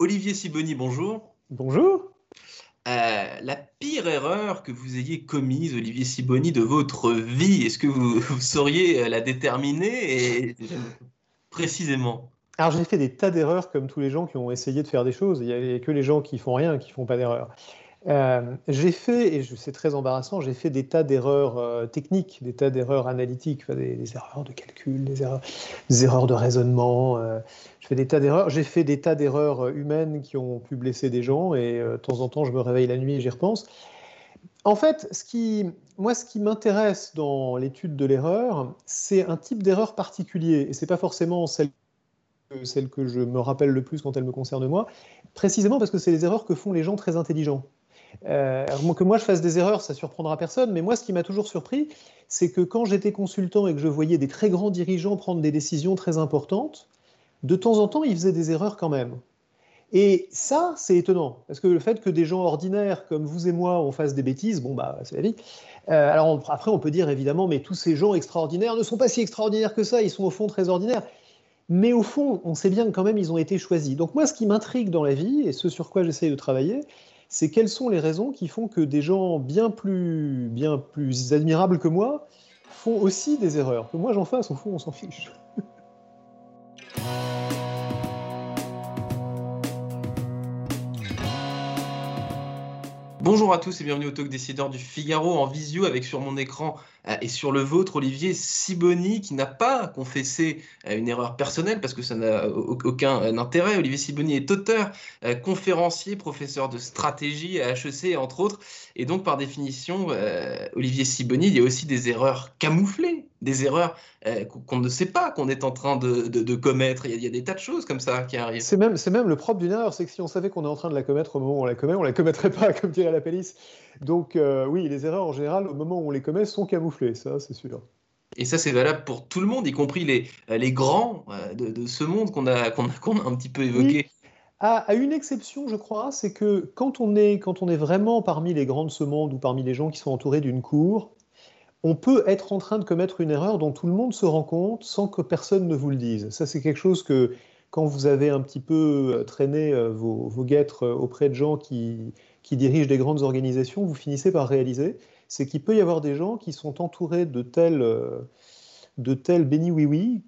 Olivier Siboni, bonjour. Bonjour. Euh, la pire erreur que vous ayez commise, Olivier Siboni, de votre vie, est-ce que vous, sauriez euh, la déterminer et précisément? Alors j'ai fait des tas d'erreurs comme tous les gens qui ont essayé de faire des choses. Il n'y a que les gens qui font rien qui font pas d'erreurs. Euh, j'ai fait, et c'est très embarrassant, j'ai fait des tas d'erreurs euh, techniques, des tas d'erreurs analytiques, des, erreurs de calcul, des erreurs, de raisonnement. Euh, je fais des tas d'erreurs. J'ai fait des tas d'erreurs humaines qui ont pu blesser des gens, et de temps en temps, je me réveille la nuit et j'y repense. En fait, moi, ce qui m'intéresse dans l'étude de l'erreur, c'est un type d'erreur particulier, et c'est pas forcément celle que je me rappelle le plus quand elle me concerne moi, précisément parce que c'est les erreurs que font les gens très intelligents. Euh, que moi je fasse des erreurs, ça surprendra personne, mais moi ce qui m'a toujours surpris, c'est que quand j'étais consultant et que je voyais des très grands dirigeants prendre des décisions très importantes, de temps en temps ils faisaient des erreurs quand même. Et ça, c'est étonnant, parce que le fait que des gens ordinaires comme vous et moi, on fasse des bêtises, bon bah c'est la vie. Euh, alors après, on peut dire évidemment, mais tous ces gens extraordinaires ne sont pas si extraordinaires que ça, ils sont au fond très ordinaires. Mais au fond, on sait bien que quand même, ils ont été choisis. Donc moi, ce qui m'intrigue dans la vie, et ce sur quoi j'essaye de travailler, c'est quelles sont les raisons qui font que des gens bien plus, bien plus admirables que moi font aussi des erreurs. Que moi j'en fasse, au fond, on s'en fiche. Bonjour à tous et bienvenue au Talk Décideur du Figaro en visio avec sur mon écran euh, et sur le vôtre Olivier Siboni qui n'a pas confessé euh, une erreur personnelle parce que ça n'a aucun euh, intérêt. Olivier Siboni est auteur, conférencier, professeur de stratégie à HEC entre autres et donc par définition Olivier Siboni il y a aussi des erreurs camouflées des erreurs euh, qu'on ne sait pas qu'on est en train de, commettre. Il y, a, des tas de choses comme ça qui arrivent. C'est même, même le propre d'une erreur, c'est que si on savait qu'on est en train de la commettre au moment où on la commet, on la commettrait pas, comme dirait la police. Donc euh, oui, les erreurs en général, au moment où on les commet, sont camouflées, ça c'est sûr. Et ça, c'est valable pour tout le monde, y compris les, les grands euh, de, ce monde qu'on a, qu'on a, un petit peu évoqué. À, une exception, je crois, c'est que quand on, est, quand on est vraiment parmi les grands de ce monde ou parmi les gens qui sont entourés d'une cour, on peut être en train de commettre une erreur dont tout le monde se rend compte sans que personne ne vous le dise. Ça, c'est quelque chose que, quand vous avez un petit peu euh, traîné euh, vos, guêtres euh, auprès de gens qui, dirigent des grandes organisations, vous finissez par réaliser, c'est qu'il peut y avoir des gens qui sont entourés de tels, de tels béni oui-oui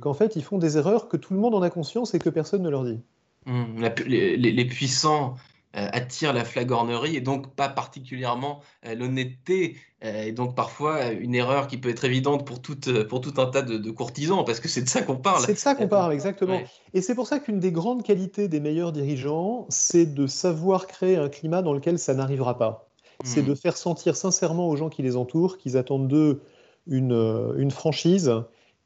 qu'en fait, ils font des erreurs que tout le monde en a conscience et que personne ne leur dit. Mmh, les, puissants attire la flagornerie et donc pas particulièrement euh, l'honnêteté euh, et donc parfois une erreur qui peut être évidente pour tout, pour tout un tas de, courtisans parce que c'est de ça qu'on parle. C'est de ça qu'on parle, exactement. Et c'est pour ça qu'une des grandes qualités des meilleurs dirigeants, c'est de savoir créer un climat dans lequel ça n'arrivera pas. C'est hmm. de faire sentir sincèrement aux gens qui les entourent qu'ils attendent d'eux une, une franchise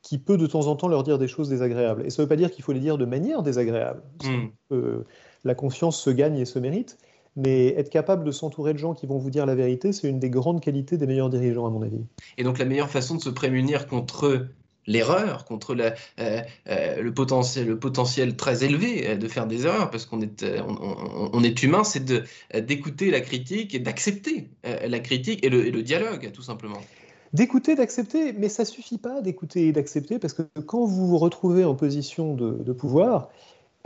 qui peut de temps en temps leur dire des choses désagréables. Et ça ne veut pas dire qu'il faut les dire de manière désagréable. La confiance se gagne et se mérite. Mais être capable de s'entourer de gens qui vont vous dire la vérité, c'est une des grandes qualités des meilleurs dirigeants, à mon avis. Et donc la meilleure façon de se prémunir contre l'erreur, contre euh, euh, le, potentiel, le potentiel très élevé euh, de faire des erreurs, parce qu'on est, on, est humain, c'est d'écouter la critique et d'accepter la critique et le, dialogue, tout simplement. D'écouter, d'accepter, mais ça suffit pas d'écouter et d'accepter, parce que quand vous vous retrouvez en position de pouvoir,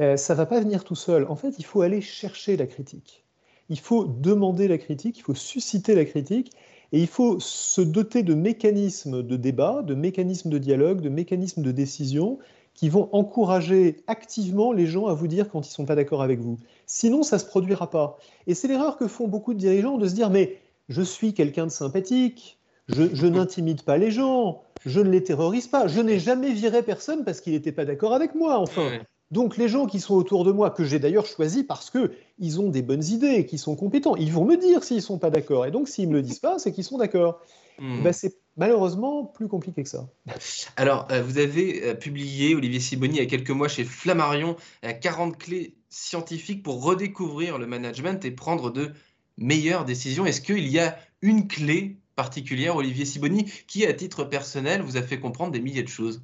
euh, ça ne va pas venir tout seul. En fait, il faut aller chercher la critique. Il faut demander la critique, il faut susciter la critique, et il faut se doter de mécanismes de débat, de mécanismes de dialogue, de mécanismes de décision qui vont encourager activement les gens à vous dire quand ils ne sont pas d'accord avec vous. Sinon, ça ne se produira pas. Et c'est l'erreur que font beaucoup de dirigeants de se dire, mais je suis quelqu'un de sympathique, je, n'intimide pas les gens, je ne les terrorise pas, je n'ai jamais viré personne parce qu'il n'était pas d'accord avec moi, enfin. Donc les gens qui sont autour de moi, que j'ai d'ailleurs choisi parce qu'ils ont des bonnes idées, qu'ils sont compétents, ils vont me dire s'ils ne sont pas d'accord. Et donc s'ils ne me le disent pas, c'est qu'ils sont d'accord. Ben, c'est malheureusement plus compliqué que ça. Alors, euh, vous avez euh, publié, Olivier Siboni, il y a quelques mois chez Flammarion, 40 euh, clés scientifiques pour redécouvrir le management et prendre de meilleures décisions. Est-ce qu'il y a une clé particulière, Olivier Siboni, qui, à titre personnel, vous a fait comprendre des milliers de choses?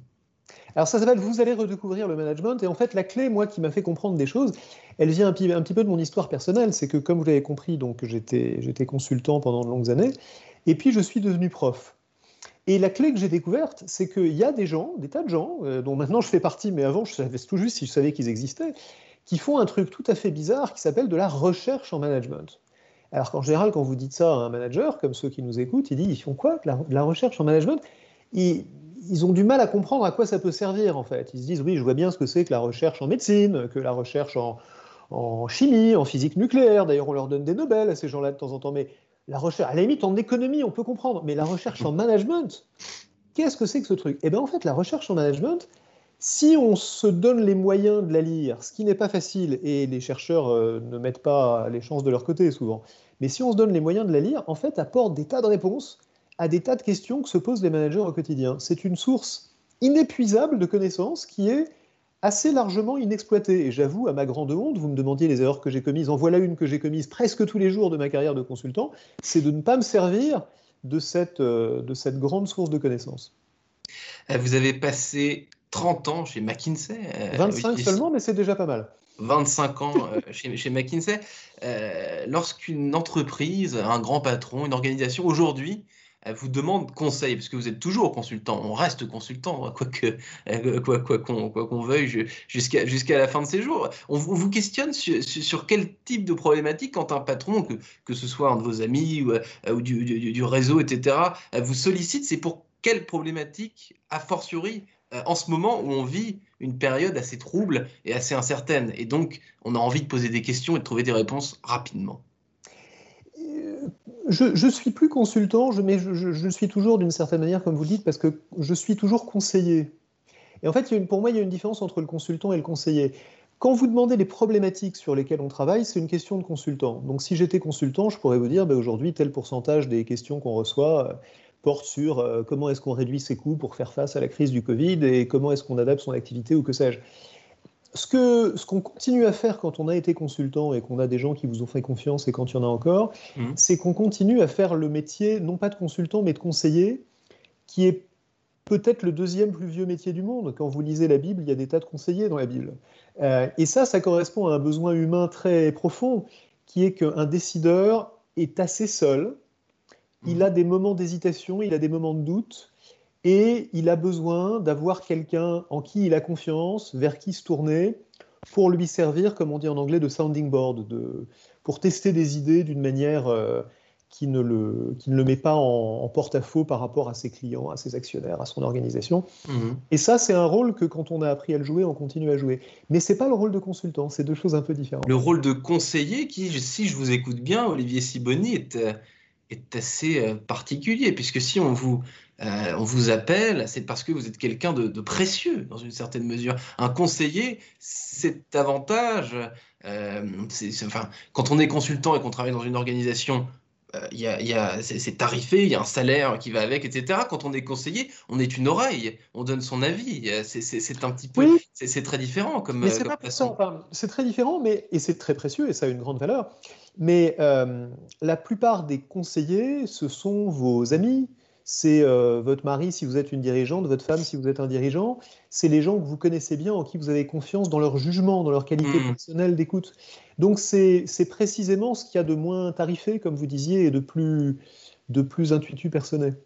Alors ça s'appelle Vous allez redécouvrir le management. Et en fait, la clé, moi, qui m'a fait comprendre des choses, elle vient un petit, peu de mon histoire personnelle. C'est que, comme vous l'avez compris, donc j'étais consultant pendant de longues années. Et puis, je suis devenu prof. Et la clé que j'ai découverte, c'est qu'il y a des gens, des tas de gens, euh, dont maintenant je fais partie, mais avant je savais tout juste si je savais qu'ils existaient, qui font un truc tout à fait bizarre qui s'appelle de la recherche en management. Alors qu'en général, quand vous dites ça à un manager, comme ceux qui nous écoutent, il dit, ils font quoi de la, recherche en management? Ils, ont du mal à comprendre à quoi ça peut servir, en fait. Ils se disent, oui, je vois bien ce que c'est que la recherche en médecine, que la recherche en, chimie, en physique nucléaire. D'ailleurs, on leur donne des Nobel à ces gens-là de temps en temps. Mais la recherche, à la limite, en économie, on peut comprendre. Mais la recherche en management, qu'est-ce que c'est que ce truc? Eh bien, en fait, la recherche en management, si on se donne les moyens de la lire, ce qui n'est pas facile, et les chercheurs euh, ne mettent pas les chances de leur côté souvent, mais si on se donne les moyens de la lire, en fait, apporte des tas de réponses à des tas de questions que se posent les managers au quotidien. C'est une source inépuisable de connaissances qui est assez largement inexploité. Et j'avoue, à ma grande honte, vous me demandiez les erreurs que j'ai commises. En voilà une que j'ai commise presque tous les jours de ma carrière de consultant, c'est de ne pas me servir de cette, euh, de cette grande source de connaissances. Euh, vous avez passé 30 ans chez McKinsey. 25 euh, seulement, mais c'est déjà pas mal. 25 ans chez, chez, McKinsey. Lorsqu'une entreprise, un grand patron, une organisation, aujourd'hui, vous demande conseil, parce que vous êtes toujours consultant, on reste consultant, quoi que euh, quoi qu'on quoi, qu'on veuille jusqu'à la fin de ses jours. On, vous questionne sur, sur, quel type de problématique quand un patron, que, que ce soit un de vos amis ou, euh, du, du, du, réseau, etc., vous sollicite, c'est pour quelle problématique, a fortiori, euh, en ce moment où on vit une période assez trouble et assez incertaine. Et donc, on a envie de poser des questions et de trouver des réponses rapidement je, suis plus consultant, je, mais je, suis toujours d'une certaine manière, comme vous dites, parce que je suis toujours conseiller. Et en fait, pour moi, il y a une différence entre le consultant et le conseiller. Quand vous demandez les problématiques sur lesquelles on travaille, c'est une question de consultant. Donc si j'étais consultant, je pourrais vous dire, ben, aujourd'hui, tel pourcentage des questions qu'on reçoit euh, porte sur euh, comment est-ce qu'on réduit ses coûts pour faire face à la crise du Covid et comment est-ce qu'on adapte son activité ou que sais-je ce qu'on ce continue à faire quand on a été consultant et qu'on a des gens qui vous ont fait confiance et quand il y en a encore, mmh. c'est qu'on continue à faire le métier, non pas de consultant, mais de conseiller, qui est peut-être le deuxième plus vieux métier du monde. Quand vous lisez la Bible, il y a des tas de conseillers dans la Bible. Euh, et ça, ça correspond à un besoin humain très profond, qui est qu'un décideur est assez seul, il mmh. a des moments d'hésitation, il a des moments de doute, et il a besoin d'avoir quelqu'un en qui il a confiance, vers qui se tourner, pour lui servir, comme on dit en anglais, de sounding board, de, pour tester des idées d'une manière euh, qui, ne le, qui ne le met pas en, porte-à-faux par rapport à ses clients, à ses actionnaires, à son organisation. Mhm. Et ça, c'est un rôle que quand on a appris à le jouer, on continue à jouer. Mais c'est pas le rôle de consultant, c'est deux choses un peu différentes. Le rôle de conseiller, qui, si je vous écoute bien, Olivier Siboni, est, est assez euh, particulier, puisque si on vous euh, on vous appelle, c'est parce que vous êtes quelqu'un de, précieux dans une certaine mesure. Un conseiller, c'est avantage. Euh, enfin, quand on est consultant et qu'on travaille dans une organisation, euh, c'est tarifé, il y a un salaire qui va avec, etc. Quand on est conseiller, on est une oreille, on donne son avis. C'est un petit peu, c'est très différent comme. Mais c'est très différent, mais et c'est très précieux et ça a une grande valeur. Mais la plupart des conseillers, ce sont vos amis, c'est euh, votre mari si vous êtes une dirigeante, votre femme si vous êtes un dirigeant, c'est les gens que vous connaissez bien, en qui vous avez confiance dans leur jugement, dans leur qualité mmh. professionnelle d'écoute. Donc c'est précisément ce qu'il y a de moins tarifé, comme vous disiez, et de plus, de plus intuitu personnel.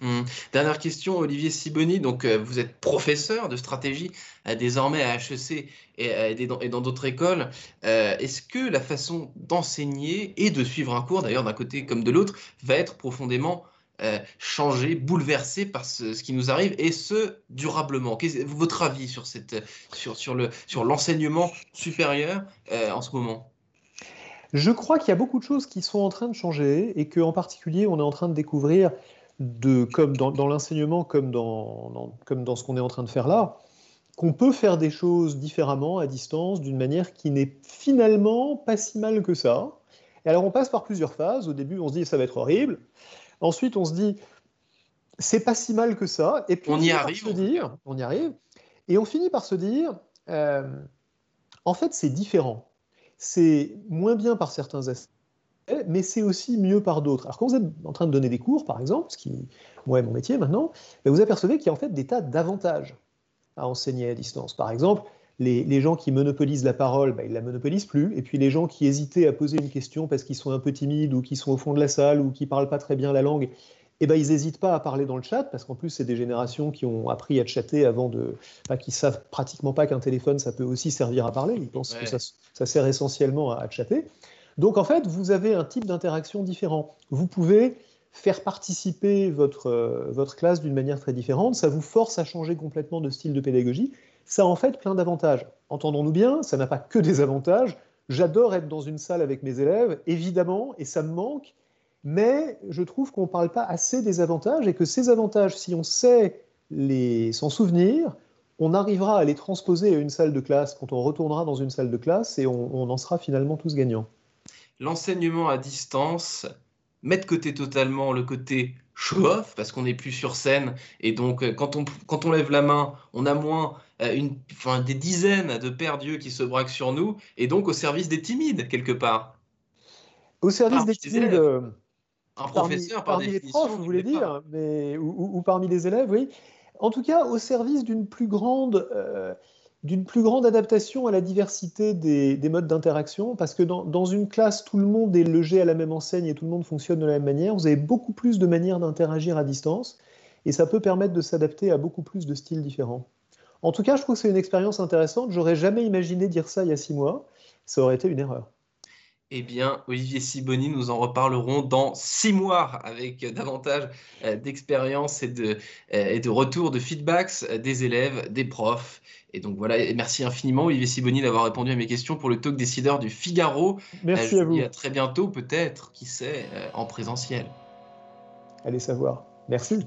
Mmh. Dernière question, Olivier Siboni. Donc, euh, vous êtes professeur de stratégie euh, désormais à HEC et, dans d'autres écoles. Est-ce que la façon d'enseigner et de suivre un cours, d'ailleurs d'un côté comme de l'autre, va être profondément euh, changé, bouleversé par ce, qui nous arrive, et ce, durablement. Votre avis sur, cette, sur, le, sur l'enseignement supérieur euh, en ce moment? Je crois qu'il y a beaucoup de choses qui sont en train de changer, et qu'en particulier, on est en train de découvrir, comme dans, l'enseignement, comme dans, comme dans ce qu'on est en train de faire là, qu'on peut faire des choses différemment à distance, d'une manière qui n'est finalement pas si mal que ça. Et alors on passe par plusieurs phases. Au début, on se dit ça va être horrible. Ensuite, on se dit, c'est pas si mal que ça. Et puis, on y arrive. Se dire, on y arrive. Et on finit par se dire, euh, en fait, c'est différent. C'est moins bien par certains aspects, mais c'est aussi mieux par d'autres. Alors, quand vous êtes en train de donner des cours, par exemple, ce qui, moi, est mon métier maintenant, ben, vous apercevez qu'il y a en fait des tas d'avantages à enseigner à distance. Par exemple, les, gens qui monopolisent la parole, ben, ils ne la monopolisent plus. Et puis les gens qui hésitaient à poser une question parce qu'ils sont un peu timides ou qui sont au fond de la salle ou qui ne parlent pas très bien la langue, eh ben, ils n'hésitent pas à parler dans le chat, parce qu'en plus, c'est des générations qui ont appris à chatter avant de. Enfin, qui savent pratiquement pas qu'un téléphone, ça peut aussi servir à parler. Ils pensent que ça, ça, sert essentiellement à, à, chatter. Donc, en fait, vous avez un type d'interaction différent. Vous pouvez faire participer votre, euh, votre classe d'une manière très différente. Ça vous force à changer complètement de style de pédagogie. Ça a en fait plein d'avantages. Entendons-nous bien, ça n'a pas que des avantages. J'adore être dans une salle avec mes élèves, évidemment, et ça me manque mais je trouve qu'on ne parle pas assez des avantages et que ces avantages, si on sait s'en souvenir, on arrivera à les transposer à une salle de classe quand on retournera dans une salle de classe et on, en sera finalement tous gagnants. L'enseignement à distance met de côté totalement le côté show-off parce qu'on n'est plus sur scène et donc euh, quand on, quand on lève la main, on a moins euh, une, enfin, des dizaines de pères dieux qui se braquent sur nous et donc au service des timides quelque part. Au service des timides, un professeur, parmi, les profs, vous voulez dire, mais, ou, parmi les élèves, oui. En tout cas, au service d'une plus grande, euh, d'une plus grande adaptation à la diversité des, des modes d'interaction, parce que dans, dans, une classe, tout le monde est logé à la même enseigne et tout le monde fonctionne de la même manière. Vous avez beaucoup plus de manières d'interagir à distance, et ça peut permettre de s'adapter à beaucoup plus de styles différents. En tout cas, je trouve que c'est une expérience intéressante. J'aurais jamais imaginé dire ça il y a six mois. Ça aurait été une erreur. Eh bien, Olivier Siboni, nous en reparlerons dans six mois avec davantage euh, d'expérience et de, euh, et de retour de feedbacks euh, des élèves, des profs. Et donc voilà, merci infiniment Olivier Siboni d'avoir répondu à mes questions pour le talk décideur du Figaro. Merci à vous. à très bientôt, peut-être, qui sait, en présentiel. Allez savoir. Merci.